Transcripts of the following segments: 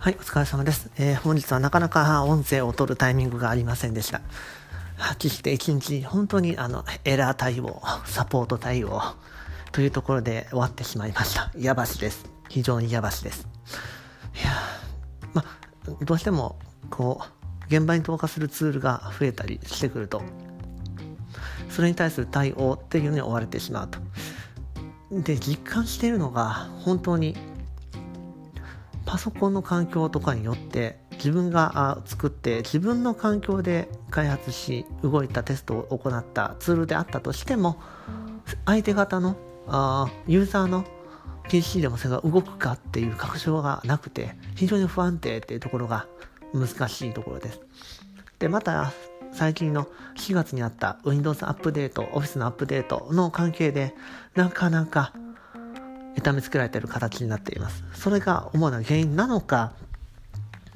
はい、お疲れ様です。えー、本日はなかなか音声を取るタイミングがありませんでした。はっきりして一日、本当にあの、エラー対応、サポート対応というところで終わってしまいました。やばしです。非常にやばしです。いやま、どうしても、こう、現場に投下するツールが増えたりしてくると、それに対する対応っていうのに追われてしまうと。で、実感しているのが、本当にパソコンの環境とかによって自分が作って自分の環境で開発し動いたテストを行ったツールであったとしても相手方のあユーザーの PC でもそれが動くかっていう確証がなくて非常に不安定っていうところが難しいところです。で、また最近の4月にあった Windows アップデート、Office のアップデートの関係でなかなか痛めつけられている形になっています。それが主な原因なのか、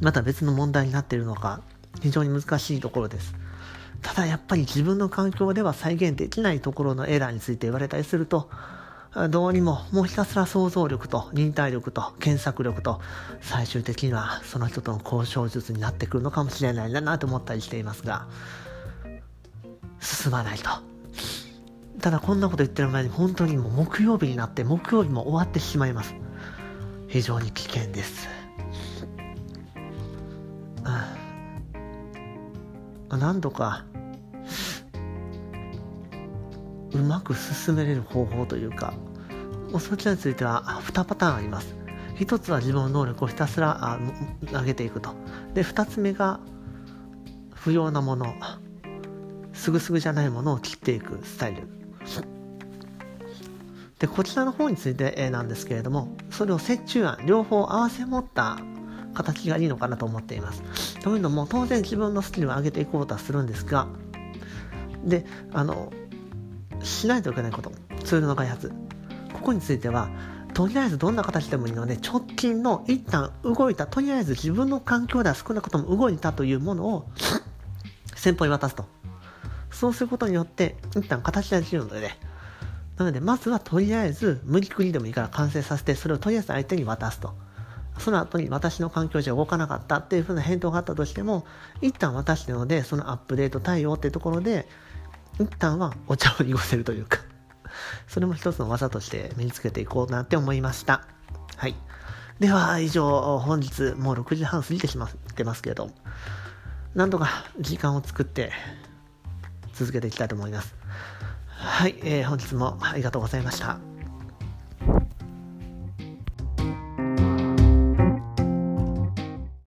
また別の問題になっているのか、非常に難しいところです。ただやっぱり自分の環境では再現できないところのエラーについて言われたりすると、どうにももうひたすら想像力と忍耐力と検索力と最終的にはその人との交渉術になってくるのかもしれないなと思ったりしていますが進まないとただこんなこと言ってる前に本当にもう木曜日になって木曜日も終わってしまいます。非常に危険です。あ何度かうまく進めれる方法というかそちらについては2パターンあります。1つは自分の能力をひたすら上げていくと。で2つ目が不要なものすぐすぐじゃないものを切っていくスタイル。でこちらの方についてなんですけれどもそれを折衷案両方合わせ持った形がいいのかなと思っています。というのも当然自分のスキルを上げていこうとはするんですがであのしないといけないことツールの開発。ここについてはとりあえずどんな形でもいいので直近の一旦動いたとりあえず自分の環境では少なくとも動いたというものを先方に渡すと。そうすることによって一旦形ができるので、ね、なので、まずはとりあえず無理くりでもいいから完成させて、それをとりあえず相手に渡すと。その後に私の環境じゃ動かなかったっていうふうな返答があったとしても、一旦渡してので、そのアップデート対応っていうところで、一旦はお茶を濁せるというか、それも一つの技として身につけていこうなって思いました。はい。では、以上、本日もう6時半過ぎてしまってますけど、なんとか時間を作って続けていきたいと思います。はい、えー、本日もありがとうございました。